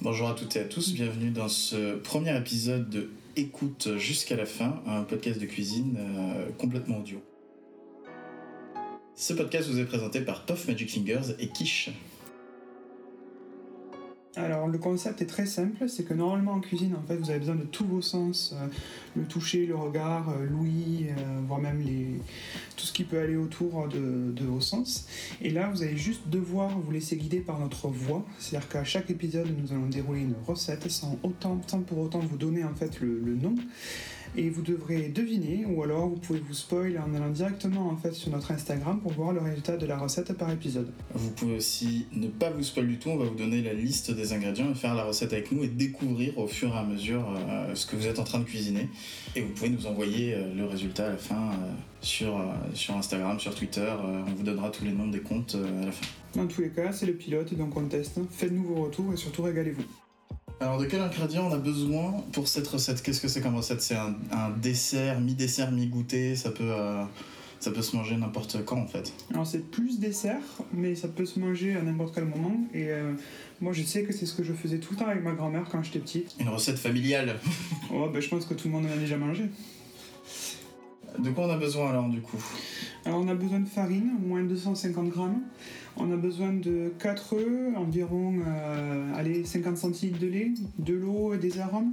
Bonjour à toutes et à tous, bienvenue dans ce premier épisode de Écoute jusqu'à la fin, un podcast de cuisine euh, complètement audio. Ce podcast vous est présenté par Puff Magic Fingers et Quiche. Alors le concept est très simple, c'est que normalement en cuisine en fait vous avez besoin de tous vos sens, euh, le toucher, le regard, euh, l'ouïe, euh, voire même tout ce qui peut aller autour de, vos sens. Et là vous allez juste devoir vous laisser guider par notre voix, c'est-à-dire qu'à chaque épisode nous allons dérouler une recette sans, autant, pour autant vous donner en fait le nom et vous devrez deviner ou alors vous pouvez vous spoil en allant directement en fait sur notre Instagram pour voir le résultat de la recette par épisode. Vous pouvez aussi ne pas vous spoiler du tout, on va vous donner la liste des ingrédients et faire la recette avec nous et découvrir au fur et à mesure euh, ce que vous êtes en train de cuisiner. Et vous pouvez nous envoyer euh, le résultat à la fin euh, sur, sur Instagram, sur Twitter, on vous donnera tous les noms des comptes à la fin. Dans tous les cas, c'est le pilote donc on teste. Faites-nous vos retours et surtout régalez-vous. Alors de quel ingrédient on a besoin pour cette recette? Qu'est-ce que c'est comme recette? C'est un, un dessert, mi-dessert, mi-goûter, ça peut, euh, ça peut se manger n'importe quand en fait. Alors c'est plus dessert, mais ça peut se manger à n'importe quel moment. Et euh, moi je sais que c'est ce que je faisais tout le temps avec ma grand-mère quand j'étais petite. Une recette familiale. Oh, bah, je pense que tout le monde en a déjà mangé. De quoi on a besoin alors du coup? Alors on a besoin de farine, au moins 250 grammes. On a besoin de 4 œufs, environ euh, allez, 50 centilitres de lait, de l'eau et des arômes.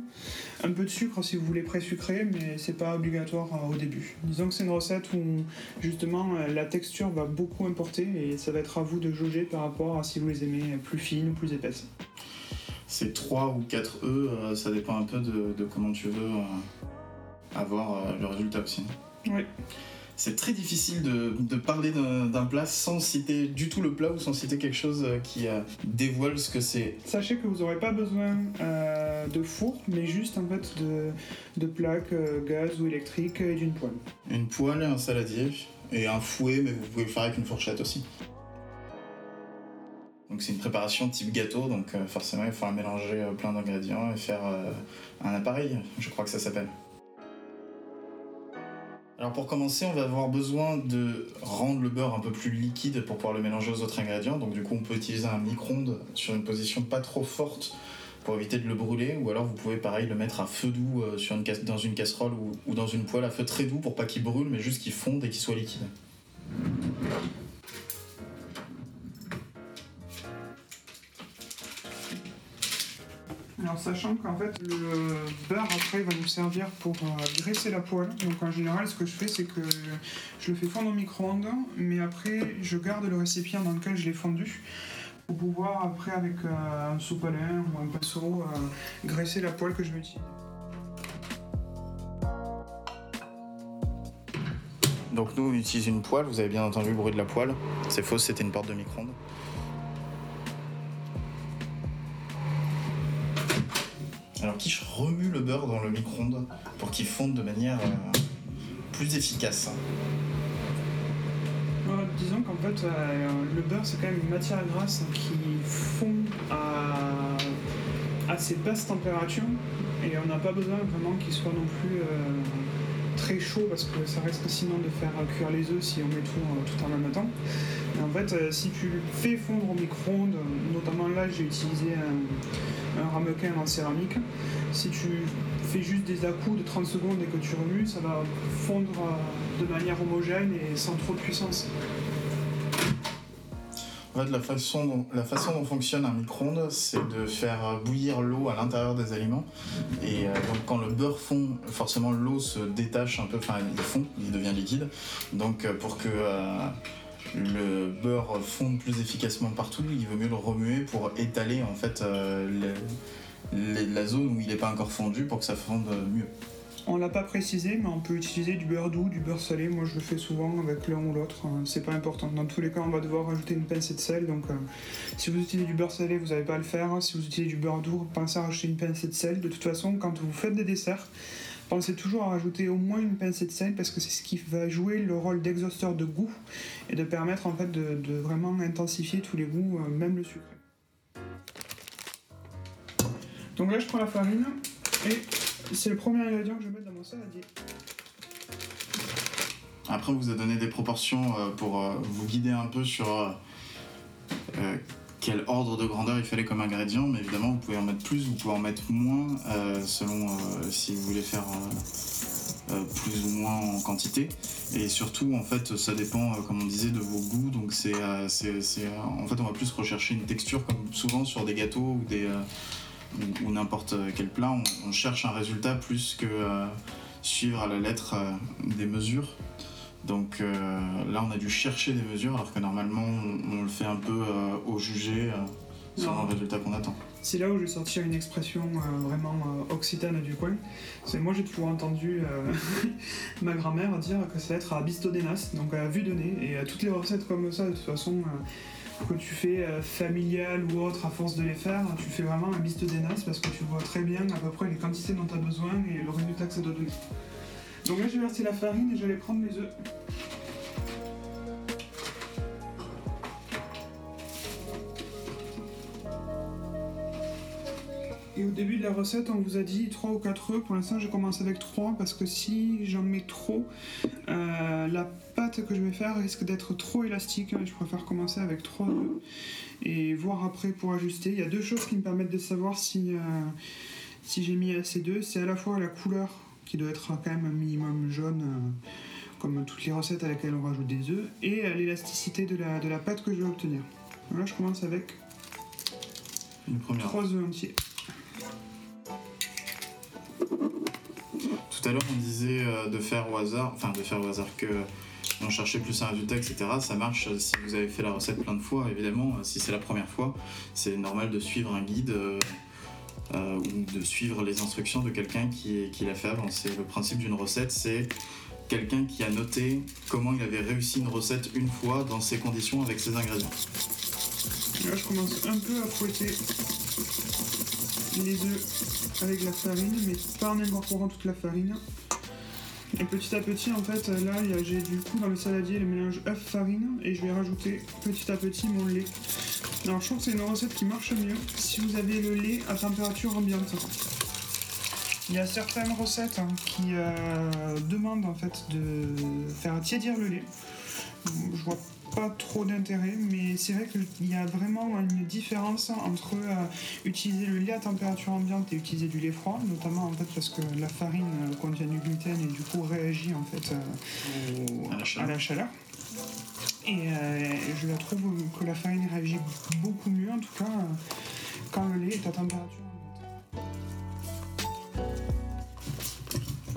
Un peu de sucre si vous voulez pré-sucré, mais c'est pas obligatoire euh, au début. Disons que c'est une recette où justement euh, la texture va beaucoup importer et ça va être à vous de jauger par rapport à si vous les aimez plus fines ou plus épaisses. C'est 3 ou 4 œufs, euh, ça dépend un peu de, de comment tu veux avoir le résultat aussi. Oui. C'est très difficile de, de parler d'un plat sans citer du tout le plat ou sans citer quelque chose euh, qui euh, dévoile ce que c'est. Sachez que vous n'aurez pas besoin euh, de four, mais juste en fait de, de plaques euh, gaz ou électriques et d'une poêle. Une poêle, un saladier et un fouet, mais vous pouvez le faire avec une fourchette aussi. Donc c'est une préparation type gâteau, donc forcément il faudra mélanger plein d'ingrédients et faire un appareil, je crois que ça s'appelle. Alors pour commencer, on va avoir besoin de rendre le beurre un peu plus liquide pour pouvoir le mélanger aux autres ingrédients. Donc du coup on peut utiliser un micro-ondes sur une position pas trop forte pour éviter de le brûler, ou alors vous pouvez pareil le mettre à feu doux euh, dans une casserole ou dans une poêle à feu très doux pour pas qu'il brûle, mais juste qu'il fonde et qu'il soit liquide. Alors sachant qu'en fait le beurre après va nous servir pour euh, graisser la poêle. Donc en général ce que je fais c'est que je le fais fondre au micro-ondes, mais après je garde le récipient dans lequel je l'ai fondu pour pouvoir après avec euh, un sopalin ou un pinceau euh, graisser la poêle que je vais utiliser. Donc nous on utilise une poêle, vous avez bien entendu le bruit de la poêle. C'est faux, c'était une porte de micro-ondes. Alors Quiche remue le beurre dans le micro-ondes pour qu'il fonde de manière euh, plus efficace. Disons qu'en fait euh, le beurre c'est quand même une matière grasse qui fond à assez basse température et on n'a pas besoin vraiment qu'il soit non plus euh, très chaud parce que ça risque sinon de faire cuire les œufs si on met tout, tout en même temps. Et en fait si tu fais fondre au micro-ondes, notamment là j'ai utilisé un, un ramequin en céramique, si tu fais juste des à-coups de 30 secondes et que tu remues, ça va fondre euh, de manière homogène et sans trop de puissance. En fait, la façon dont, fonctionne un micro-ondes, c'est de faire bouillir l'eau à l'intérieur des aliments. Et euh, donc, quand le beurre fond, forcément, l'eau se détache un peu, enfin, il fond, il devient liquide. Donc, euh, pour que euh, le beurre fonde plus efficacement partout, il vaut mieux le remuer pour étaler, en fait, euh, la zone où il n'est pas encore fondu pour que ça fonde mieux. On l'a pas précisé, mais on peut utiliser du beurre doux, du beurre salé. Moi, je le fais souvent avec l'un ou l'autre. euh, C'est pas important. Dans tous les cas, on va devoir rajouter une pincée de sel. Donc, euh, si vous utilisez du beurre salé, vous n'avez pas à le faire. Si vous utilisez du beurre doux, pensez à rajouter une pincée de sel. De toute façon, quand vous faites des desserts, pensez toujours à rajouter au moins une pincée de sel parce que c'est ce qui va jouer le rôle d'exhausteur de goût et de permettre en fait de, vraiment intensifier tous les goûts, euh, même le sucré. Donc là, je prends la farine et c'est le premier ingrédient que je vais mettre dans mon saladier. Après, on vous a donné des proportions euh, pour euh, vous guider un peu sur quel ordre de grandeur il fallait comme ingrédient, mais évidemment vous pouvez en mettre plus, vous pouvez en mettre moins selon si vous voulez faire plus ou moins en quantité. Et surtout, en fait, ça dépend, comme on disait, de vos goûts. Donc, c'est, en fait, on va plus rechercher une texture, comme souvent sur des gâteaux ou des ou, n'importe quel plat, on, cherche un résultat plus que suivre à la lettre des mesures. Donc euh, là, on a dû chercher des mesures alors que normalement, on, le fait un peu euh, au jugé euh, sur le résultat qu'on attend. C'est là où je vais sortir une expression vraiment occitane du coin. C'est moi j'ai toujours entendu ma grand-mère dire que ça va être à bisto donc à vue de nez. Et toutes les recettes comme ça, de toute façon, que tu fais familial ou autre, à force de les faire, tu fais vraiment un bisto parce que tu vois très bien à peu près les quantités dont tu as besoin et le résultat que ça doit donner. Donc là, j'ai versé la farine et j'allais prendre les œufs. Et au début de la recette, on vous a dit 3 ou 4 œufs. Pour l'instant, je commence avec 3 parce que si j'en mets trop, euh, la pâte que je vais faire risque d'être trop élastique. Je préfère commencer avec 3 œufs et voir après pour ajuster. Il y a deux choses qui me permettent de savoir si, euh, si j'ai mis assez d'œufs. C'est à la fois la couleur qui doit être quand même un minimum jaune, euh, comme toutes les recettes à laquelle on rajoute des œufs, et euh, l'élasticité de la, de la pâte que je vais obtenir. là, je commence avec Une première. 3 œufs entiers. Tout à l'heure, on disait euh, de faire au hasard, enfin de faire au hasard que on cherchait plus un résultat, etc. Ça marche si vous avez fait la recette plein de fois, évidemment. Si c'est la première fois, c'est normal de suivre un guide. Euh, ou de suivre les instructions de quelqu'un qui, l'a fait avant. C'est le principe d'une recette, c'est quelqu'un qui a noté comment il avait réussi une recette une fois dans ces conditions avec ses ingrédients. Là, je commence un peu à fouetter les œufs avec la farine, mais pas en incorporant toute la farine. Et petit à petit, en fait, là, j'ai du coup dans le saladier le mélange œuf-farine et je vais rajouter petit à petit mon lait. Alors je trouve que c'est une recette qui marche mieux si vous avez le lait à température ambiante. Il y a certaines recettes hein, qui euh, demandent en fait de faire tiédir le lait. Je vois pas trop d'intérêt, mais c'est vrai qu'il y a vraiment une différence entre euh, utiliser le lait à température ambiante et utiliser du lait froid, notamment en fait parce que la farine euh, contient du gluten et du coup réagit en fait à la chaleur. Et euh, je la trouve que la farine réagit beaucoup mieux, en tout cas, quand le lait est à température.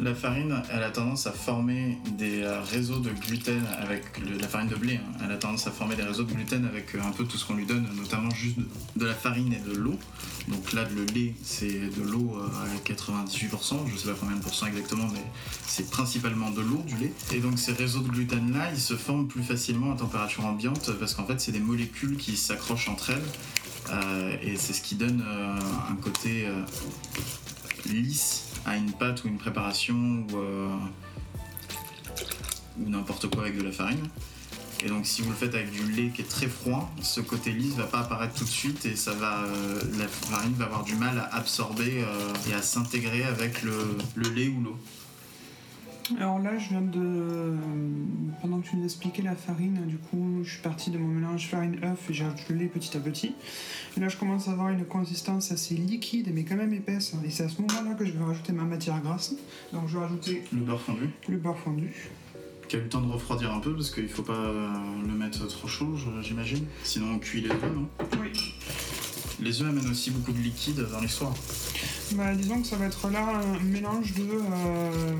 La farine, elle a tendance à former des euh, réseaux de gluten avec la farine de blé. Hein. Elle a tendance à former des réseaux de gluten avec euh, un peu tout ce qu'on lui donne, notamment juste de la farine et de l'eau. Donc là, le lait, c'est de l'eau à 98%, je sais pas combien de pourcents exactement, mais c'est principalement de l'eau, du lait. Et donc ces réseaux de gluten là, ils se forment plus facilement à température ambiante parce qu'en fait, c'est des molécules qui s'accrochent entre elles. Euh, et c'est ce qui donne un côté lisse à une pâte ou une préparation ou, euh, ou n'importe quoi avec de la farine. Et donc si vous le faites avec du lait qui est très froid, ce côté lisse va pas apparaître tout de suite et ça va, euh, la farine va avoir du mal à absorber euh, et à s'intégrer avec le lait ou l'eau. Alors là, je viens de. Pendant que tu nous expliquais la farine, du coup, je suis parti de mon mélange farine-œuf et j'ai le lait petit à petit. Et là, je commence à avoir une consistance assez liquide, mais quand même épaisse. Et c'est à ce moment-là que je vais rajouter ma matière grasse. Donc, je vais rajouter. Le beurre fondu. Le beurre fondu. Qui a eu le temps de refroidir un peu parce qu'il faut pas le mettre trop chaud, j'imagine. Sinon, on cuit les œufs, non? Oui. Les œufs amènent aussi beaucoup de liquide dans l'histoire. Bah, disons que ça va être là un mélange de, euh,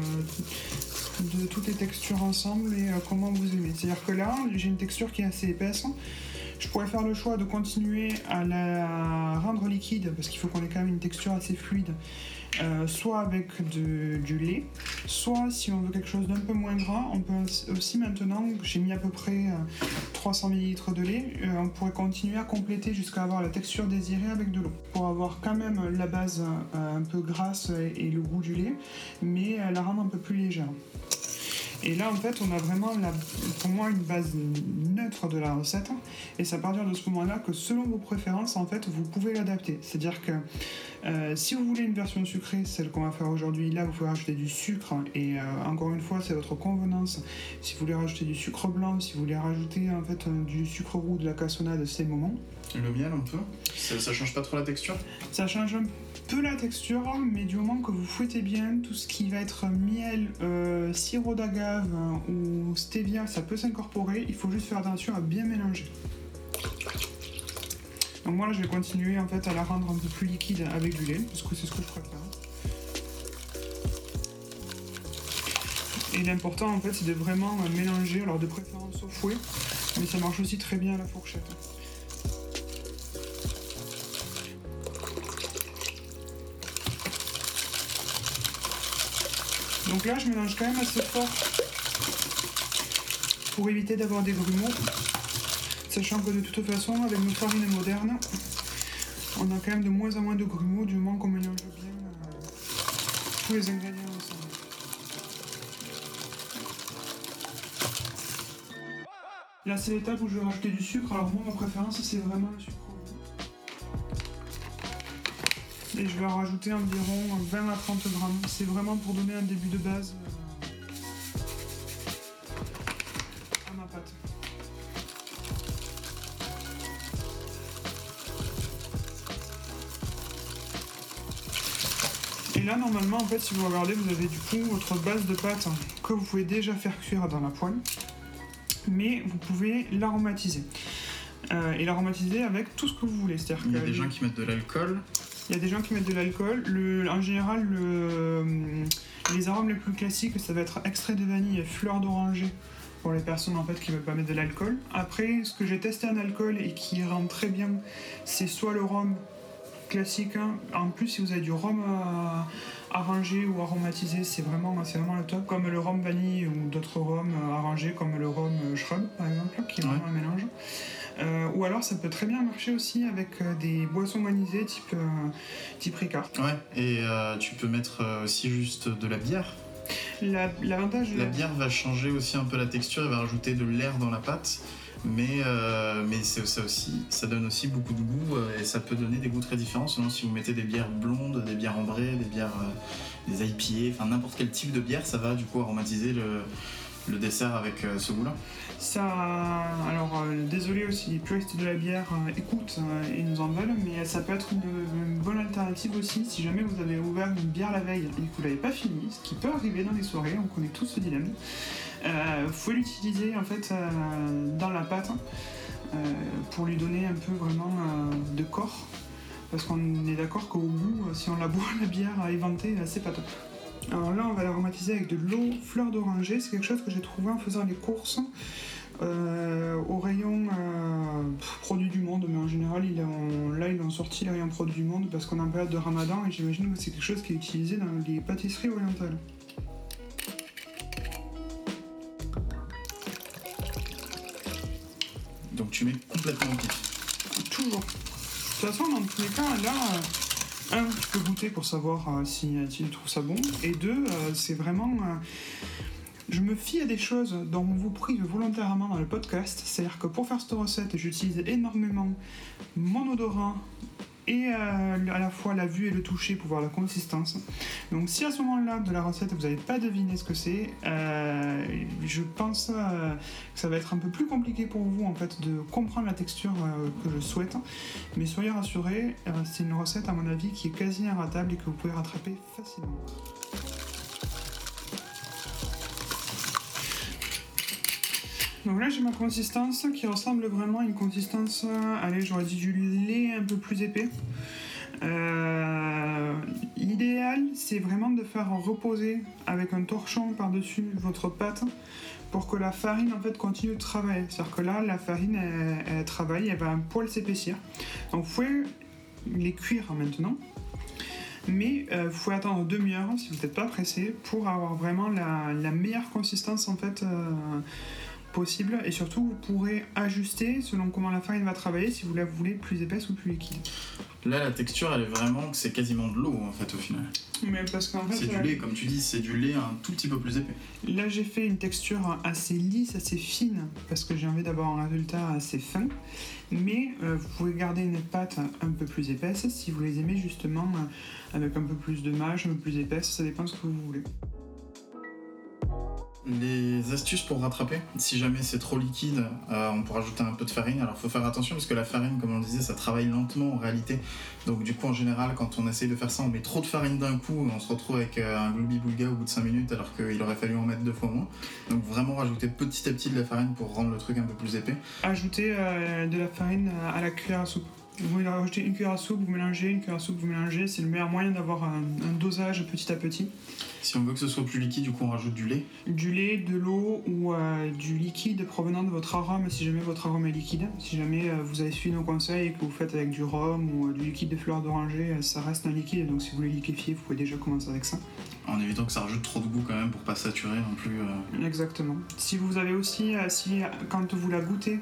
toutes les textures ensemble et euh, comment vous aimez. C'est-à-dire que là, j'ai une texture qui est assez épaisse. Je pourrais faire le choix de continuer à la rendre liquide parce qu'il faut qu'on ait quand même une texture assez fluide. Euh, soit avec du lait, soit si on veut quelque chose d'un peu moins gras, on peut aussi maintenant, j'ai mis à peu près 300 ml de lait, on pourrait continuer à compléter jusqu'à avoir la texture désirée avec de l'eau, pour avoir quand même la base un peu grasse et le goût du lait, mais la rendre un peu plus légère. Et là, en fait, on a vraiment, pour moi, une base neutre de la recette. Et c'est à partir de ce moment-là que, selon vos préférences, en fait, vous pouvez l'adapter. C'est-à-dire que euh, si vous voulez une version sucrée, celle qu'on va faire aujourd'hui, là, vous pouvez rajouter du sucre. Et euh, encore une fois, c'est votre convenance. Si vous voulez rajouter du sucre blanc, si vous voulez rajouter en fait du sucre roux, de la cassonade, c'est le moment. Le miel un peu ça, ça change pas trop la texture? Ça change un peu la texture, mais du moment que vous fouettez bien, tout ce qui va être miel, euh, sirop d'agave ou stevia, ça peut s'incorporer. Il faut juste faire attention à bien mélanger. Donc moi je vais continuer en fait à la rendre un peu plus liquide avec du lait, parce que c'est ce que je préfère. Et l'important en fait, c'est de vraiment mélanger, alors de préférence au fouet, mais ça marche aussi très bien à la fourchette. Donc là, je mélange quand même assez fort pour éviter d'avoir des grumeaux. Sachant que de toute façon, avec nos farines modernes, on a quand même de moins en moins de grumeaux du moment qu'on mélange bien euh, tous les ingrédients ensemble. Là, c'est l'étape où je vais rajouter du sucre. Alors, moi, ma préférence, c'est vraiment le sucre. Et je vais en rajouter environ 20 à 30 grammes. C'est vraiment pour donner un début de base là, normalement, en fait, si vous regardez, vous avez du coup votre base de pâte que vous pouvez déjà faire cuire dans la poêle. Mais vous pouvez l'aromatiser. Euh, et l'aromatiser avec tout ce que vous voulez. Il y a des gens qui mettent de l'alcool. Il y a des gens qui mettent de l'alcool. En général, le, les arômes les plus classiques, ça va être extrait de vanille et fleur d'oranger pour les personnes en fait qui ne veulent pas mettre de l'alcool. Après, ce que j'ai testé en alcool et qui rend très bien, c'est soit le rhum classique. En plus, si vous avez du rhum euh, arrangé ou aromatisé, c'est vraiment, vraiment le top. Comme le rhum vanille ou d'autres rhums euh, arrangés, comme le rhum shrub par exemple, qui est vraiment un mélange. Euh, ou alors ça peut très bien marcher aussi avec euh, des boissons manisées type, euh, type Ricard. Ouais, et tu peux mettre aussi juste de la bière. L'avantage. La, bière va changer aussi un peu la texture, elle va rajouter de l'air dans la pâte, mais, mais ça, donne aussi beaucoup de goût et ça peut donner des goûts très différents selon si vous mettez des bières blondes, des bières ambrées, des bières des IPA, enfin n'importe quel type de bière, ça va du coup aromatiser le, dessert avec ce goût-là. Ça, alors euh, désolé aussi les puristes de la bière euh, écoutent euh, et nous en veulent, mais ça peut être une, bonne alternative aussi si jamais vous avez ouvert une bière la veille et que vous l'avez pas fini, ce qui peut arriver dans les soirées, on connaît tous ce dilemme. Vous pouvez l'utiliser en fait dans la pâte pour lui donner un peu vraiment de corps, parce qu'on est d'accord qu'au goût, si on la boit la bière à éventer, c'est pas top. Alors là, on va l'aromatiser avec de l'eau fleur d'oranger. C'est quelque chose que j'ai trouvé en faisant les courses euh, au rayon euh, produits du monde. Mais en général, là, ils ont sorti le rayon produits du monde parce qu'on est en période de ramadan et j'imagine que c'est quelque chose qui est utilisé dans les pâtisseries orientales. Donc tu mets complètement au pif Toujours. De toute façon, dans tous les cas, là un, tu peux goûter pour savoir euh, si, tu trouves ça bon. Et deux, euh, c'est vraiment. Euh, je me fie à des choses dont on vous prive volontairement dans le podcast. C'est-à-dire que pour faire cette recette, j'utilise énormément mon odorat, et euh, à la fois la vue et le toucher pour voir la consistance. Donc si à ce moment-là de la recette vous n'avez pas deviné ce que c'est, euh, je pense euh, que ça va être un peu plus compliqué pour vous en fait de comprendre la texture que je souhaite. Mais soyez rassurés, c'est une recette à mon avis qui est quasi inratable et que vous pouvez rattraper facilement. Donc là j'ai ma consistance qui ressemble vraiment à une consistance, allez j'aurais dit du lait un peu plus épais. Euh, l'idéal c'est vraiment de faire reposer avec un torchon par-dessus votre pâte pour que la farine en fait continue de travailler. C'est-à-dire que là la farine elle, travaille, elle va un poil s'épaissir. Donc vous pouvez les cuire maintenant. Mais euh, vous pouvez attendre demi-heure si vous n'êtes pas pressé pour avoir vraiment la, meilleure consistance en fait euh, possible et surtout vous pourrez ajuster selon comment la farine va travailler si vous la voulez plus épaisse ou plus liquide. Là, la texture, elle est vraiment, c'est quasiment de l'eau en fait au final. Mais parce qu'en fait, C'est du euh, lait, comme tu dis, c'est du lait un tout petit peu plus épais. là j'ai fait une texture assez lisse, assez fine parce que j'ai envie d'avoir un résultat assez fin. Mais euh, vous pouvez garder une pâte un peu plus épaisse si vous les aimez justement euh, avec un peu plus de mâche, un peu plus épaisse, ça dépend de ce que vous voulez. Les astuces pour rattraper, si jamais c'est trop liquide, euh, on peut rajouter un peu de farine. Alors faut faire attention parce que la farine, comme on disait, ça travaille lentement en réalité. Donc du coup en général quand on essaye de faire ça, on met trop de farine d'un coup et on se retrouve avec euh, un gloubi-boulga au bout de 5 minutes alors qu'il aurait fallu en mettre deux fois moins. Donc vraiment rajouter petit à petit de la farine pour rendre le truc un peu plus épais. Ajoutez euh, de la farine à la cuillère à soupe. Vous rajoutez une cuillère à soupe, vous mélangez, une cuillère à soupe, vous mélangez. C'est le meilleur moyen d'avoir un, un dosage petit à petit. Si on veut que ce soit plus liquide, du coup on rajoute du lait. Du lait, de l'eau ou euh, du liquide provenant de votre arôme si jamais votre arôme est liquide. Si jamais euh, vous avez suivi nos conseils et que vous faites avec du rhum ou euh, du liquide de fleur d'oranger, ça reste un liquide. Donc si vous voulez liquéfier, vous pouvez déjà commencer avec ça. En évitant que ça rajoute trop de goût quand même pour pas saturer non plus. Exactement. Si vous avez aussi, si quand vous la goûtez,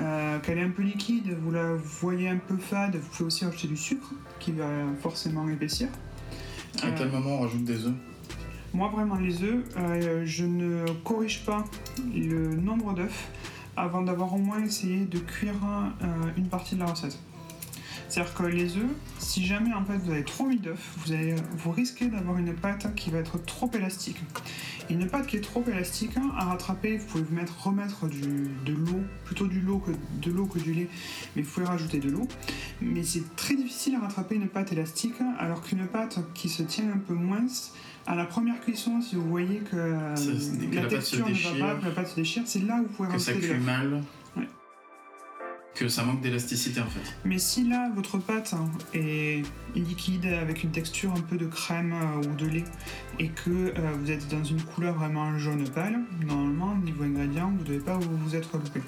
euh, qu'elle est un peu liquide, vous la voyez un peu fade, vous pouvez aussi rajouter du sucre qui va forcément épaissir. À Euh, quel moment on rajoute des œufs? Moi, vraiment, les œufs, euh, je ne corrige pas le nombre d'œufs avant d'avoir au moins essayé de cuire euh, une partie de la recette. C'est-à-dire que les œufs, si jamais en fait vous avez trop mis d'œufs, vous, allez- vous risquez d'avoir une pâte qui va être trop élastique. Et une pâte qui est trop élastique, hein, à rattraper, vous pouvez vous mettre, remettre du, de l'eau, plutôt du l'eau que, de l'eau que du lait, mais vous pouvez rajouter de l'eau. Mais c'est très difficile à rattraper une pâte élastique, alors qu'une pâte qui se tient un peu moins, à la première cuisson, si vous voyez que, Ça, c'est- que la texture ne va pas, que la pâte se déchire, c'est là où vous pouvez Que ça rajouter de mal. Que ça manque d'élasticité en fait. Mais si là, votre pâte hein, est liquide avec une texture un peu de crème euh, ou de lait et que euh, vous êtes dans une couleur vraiment jaune pâle, normalement, niveau ingrédients, vous ne devez pas vous, vous être loupé.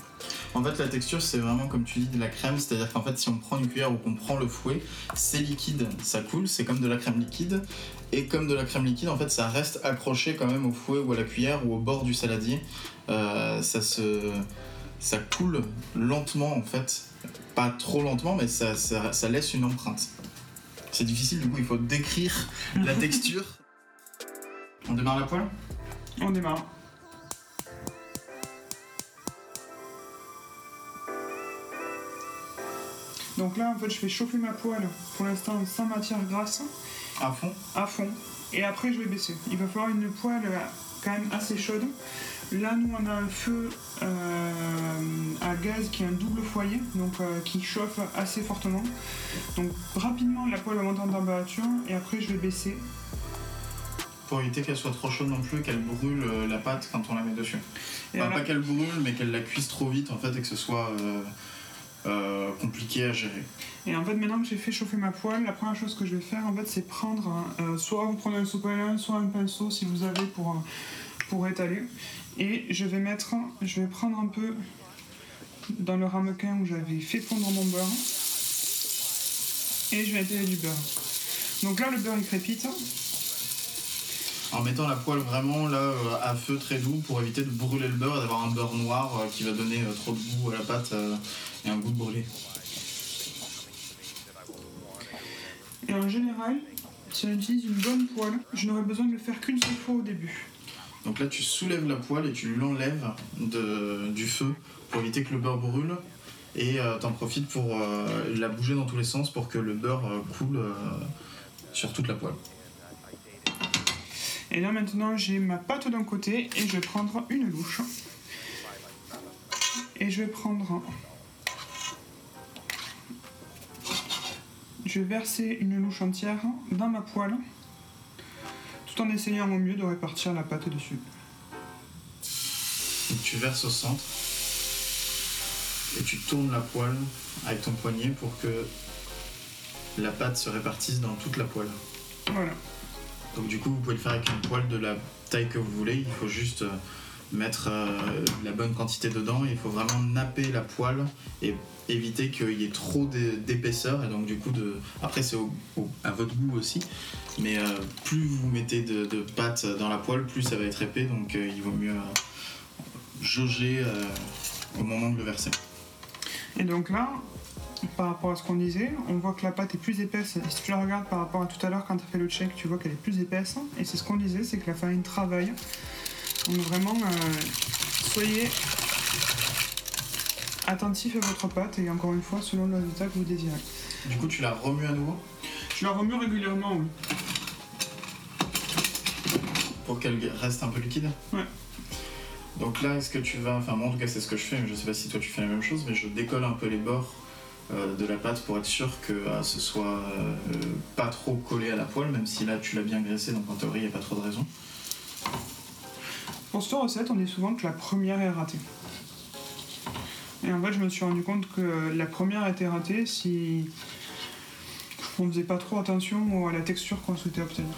En fait, la texture, c'est vraiment comme tu dis de la crème, c'est-à-dire qu'en fait, si on prend une cuillère ou qu'on prend le fouet, c'est liquide, ça coule, c'est comme de la crème liquide. Et comme de la crème liquide, en fait, ça reste accroché quand même au fouet ou à la cuillère ou au bord du saladier. Euh, ça se. Ça coule lentement en fait. Pas trop lentement, mais ça, ça, ça laisse une empreinte. C'est difficile, du coup, il faut décrire la texture. On démarre la poêle? On démarre. Donc là, en fait, je fais chauffer ma poêle pour l'instant sans matière grasse à fond? à fond. Et après, je vais baisser. Il va falloir une poêle euh, quand même assez chaude. Là, nous, on a un feu euh, à gaz qui est un double foyer, donc euh, qui chauffe assez fortement. Donc rapidement, la poêle va monter en température et après, je vais baisser. Pour éviter qu'elle soit trop chaude non plus, qu'elle brûle euh, la pâte quand on la met dessus. Et Enfin, alors- pas qu'elle brûle, mais qu'elle la cuise trop vite en fait et que ce soit compliqué à gérer. Et en fait, maintenant que j'ai fait chauffer ma poêle, la première chose que je vais faire, en fait, c'est prendre, soit vous prenez un sopalin, soit un pinceau si vous avez pour, pour étaler. Et je vais mettre, je vais prendre un peu dans le ramequin où j'avais fait fondre mon beurre. Et je vais étaler du beurre. Donc là, le beurre il crépite. En mettant la poêle vraiment là euh, à feu très doux pour éviter de brûler le beurre et d'avoir un beurre noir euh, qui va donner euh, trop de goût à la pâte et un goût de brûlé. Et en général, si on utilise une bonne poêle, je n'aurai besoin de le faire qu'une seule fois au début. Donc là tu soulèves la poêle et tu l'enlèves du feu pour éviter que le beurre brûle et euh, t'en profites pour euh, la bouger dans tous les sens pour que le beurre euh, coule euh, sur toute la poêle. Et là maintenant j'ai ma pâte d'un côté et je vais prendre une louche. Et je vais prendre... Je vais verser une louche entière dans ma poêle tout en essayant au mieux de répartir la pâte dessus. Donc tu verses au centre et tu tournes la poêle avec ton poignet pour que la pâte se répartisse dans toute la poêle. Voilà. Donc du coup vous pouvez le faire avec une poêle de la taille que vous voulez, il faut juste euh, mettre euh, la bonne quantité dedans, il faut vraiment napper la poêle et éviter qu'il y ait trop d'é- d'épaisseur et donc du coup. Après c'est à votre goût aussi, mais euh, plus vous mettez de, pâte dans la poêle, plus ça va être épais donc euh, il vaut mieux... jauger au moment de le verser. Et donc là, par rapport à ce qu'on disait, on voit que la pâte est plus épaisse. Si tu la regardes par rapport à tout à l'heure quand tu as fait le check, tu vois qu'elle est plus épaisse. Et c'est ce qu'on disait, c'est que la farine travaille. Donc vraiment, euh, soyez attentif à votre pâte et encore une fois, selon le résultat que vous désirez. Du coup, tu la remues à nouveau Je la remue régulièrement, oui. Pour qu'elle reste un peu liquide Ouais. Donc là, est-ce que tu vas... Enfin, moi, en tout cas, c'est ce que je fais, mais je sais pas si toi, tu fais la même chose, mais je décolle un peu les bords euh, de la pâte pour être sûr que euh, ce soit euh, pas trop collé à la poêle, même si là, tu l'as bien graissé, donc en théorie, il n'y a pas trop de raison. Pour cette recette, on dit souvent que la première est ratée. Et en fait, je me suis rendu compte que la première était ratée si on faisait pas trop attention à la texture qu'on souhaitait obtenir.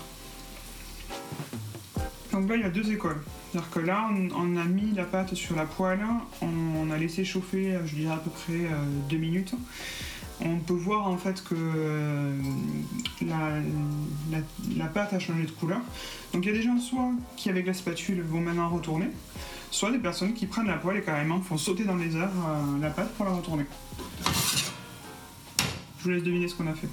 Donc là, il y a deux écoles. C'est-à-dire que là, on, a mis la pâte sur la poêle, on, a laissé chauffer, je dirais à peu près euh, deux minutes. On peut voir en fait que euh, la, pâte a changé de couleur. Donc il y a des gens soit qui avec la spatule vont maintenant retourner, soit des personnes qui prennent la poêle et carrément font sauter dans les airs euh, la pâte pour la retourner. Je vous laisse deviner ce qu'on a fait.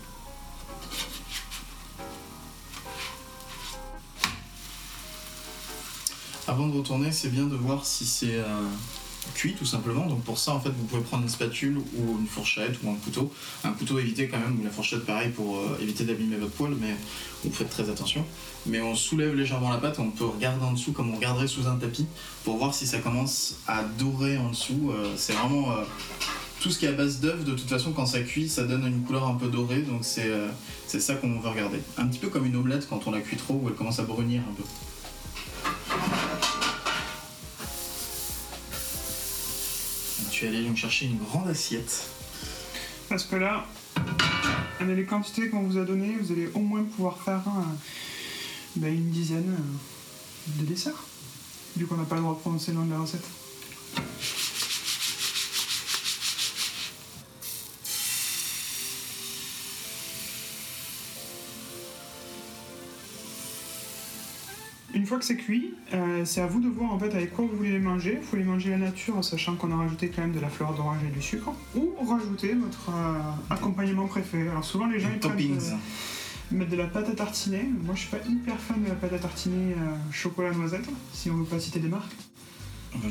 Avant de retourner, c'est bien de voir si c'est euh, cuit tout simplement. Donc pour ça, en fait, vous pouvez prendre une spatule ou une fourchette ou un couteau. Un couteau, évitez quand même, ou la fourchette, pareil, pour euh, éviter d'abîmer votre poêle, mais vous faites très attention. Mais on soulève légèrement la pâte, on peut regarder en dessous comme on regarderait sous un tapis pour voir si ça commence à dorer en dessous. Euh, c'est vraiment euh, tout ce qui est à base d'œuf. De toute façon, quand ça cuit, ça donne une couleur un peu dorée. Donc c'est ça qu'on veut regarder. Un petit peu comme une omelette quand on la cuit trop, où elle commence à brunir un peu. Tu es allé me chercher une grande assiette. Parce que là, avec les quantités qu'on vous a données, vous allez au moins pouvoir faire euh, ben, une dizaine euh, de desserts. Vu qu'on n'a pas le droit de prononcer le nom de la recette. Fois que c'est cuit, euh, c'est à vous de voir en fait avec quoi vous voulez les manger. Faut les manger la nature, sachant qu'on a rajouté quand même de la fleur d'orange et du sucre. Ou rajouter votre euh, accompagnement préféré. Alors souvent les gens ils Toppings. euh, mettre de la pâte à tartiner. Moi je suis pas hyper fan de la pâte à tartiner euh, chocolat noisette, si on veut pas citer des marques.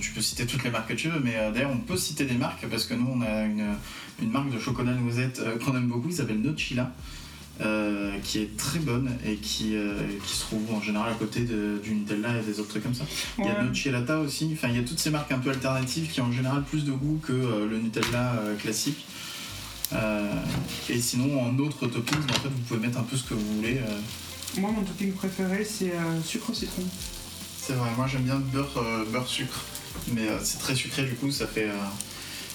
Tu peux citer toutes les marques que tu veux, mais d'ailleurs on peut citer des marques parce que nous on a une, une marque de chocolat noisette qu'on aime beaucoup qui s'appelle Nocilla, euh, qui est très bonne et qui, euh, qui se trouve en général à côté de- du Nutella et des autres trucs comme ça. Il y a. Nocciolata aussi, enfin il y a toutes ces marques un peu alternatives qui ont en général plus de goût que euh, le Nutella classique. Et sinon en autre toppings, en fait vous pouvez mettre un peu ce que vous voulez. Moi mon topping préféré c'est sucre citron. C'est vrai, moi j'aime bien beurre, beurre sucre, mais c'est très sucré du coup, ça fait,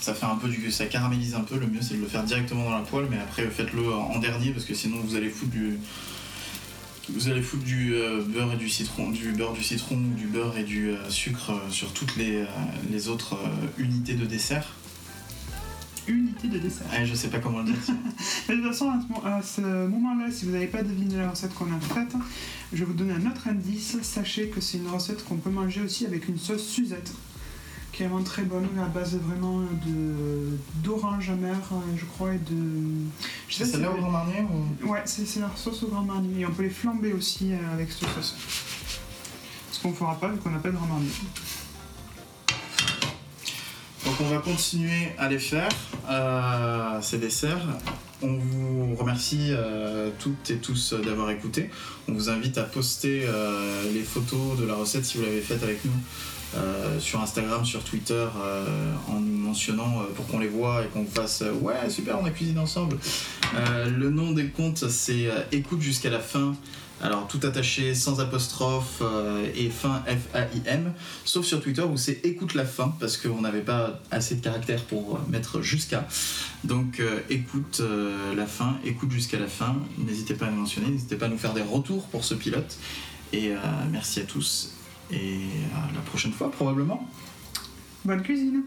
ça fait un peu du, ça caramélise un peu. Le mieux c'est de le faire directement dans la poêle, mais après faites-le en dernier parce que sinon vous allez foutre du, vous allez foutre du euh, beurre et du citron, du beurre du citron ou du beurre et du euh, sucre euh, sur toutes les, les autres unités de dessert. Unité de dessert. Ouais, je sais pas comment le dire. Mais de toute façon, à ce, mo- à ce moment-là, si vous n'avez pas deviné la recette qu'on a faite, je vais vous donner un autre indice. Sachez que c'est une recette qu'on peut manger aussi avec une sauce Suzette, qui est vraiment très bonne, à base vraiment de d'orange amer, euh, je crois, et de. Je sais C'est celle-là au Grand Marnier ou... Ouais, c'est leur sauce au Grand Marnier. Et on peut les flamber aussi euh, avec cette sauce. Ce qu'on fera pas vu qu'on n'a pas de Grand Marnier. Donc on va continuer à les faire, euh, ces desserts. On vous remercie euh, toutes et tous d'avoir écouté. On vous invite à poster euh, les photos de la recette si vous l'avez faite avec nous euh, sur Instagram, sur Twitter, euh, en nous mentionnant euh, pour qu'on les voit et qu'on fasse ouais super on a cuisiné ensemble. Le nom des comptes c'est écoute jusqu'à la fin. Alors tout attaché, sans apostrophe et fin F-A-I-M. Sauf sur Twitter où c'est écoute la fin parce qu'on n'avait pas assez de caractères pour mettre jusqu'à. Donc écoute la fin, écoute jusqu'à la fin. N'hésitez pas à nous mentionner, n'hésitez pas à nous faire des retours pour ce pilote. Et merci à tous et à la prochaine fois probablement. Bonne cuisine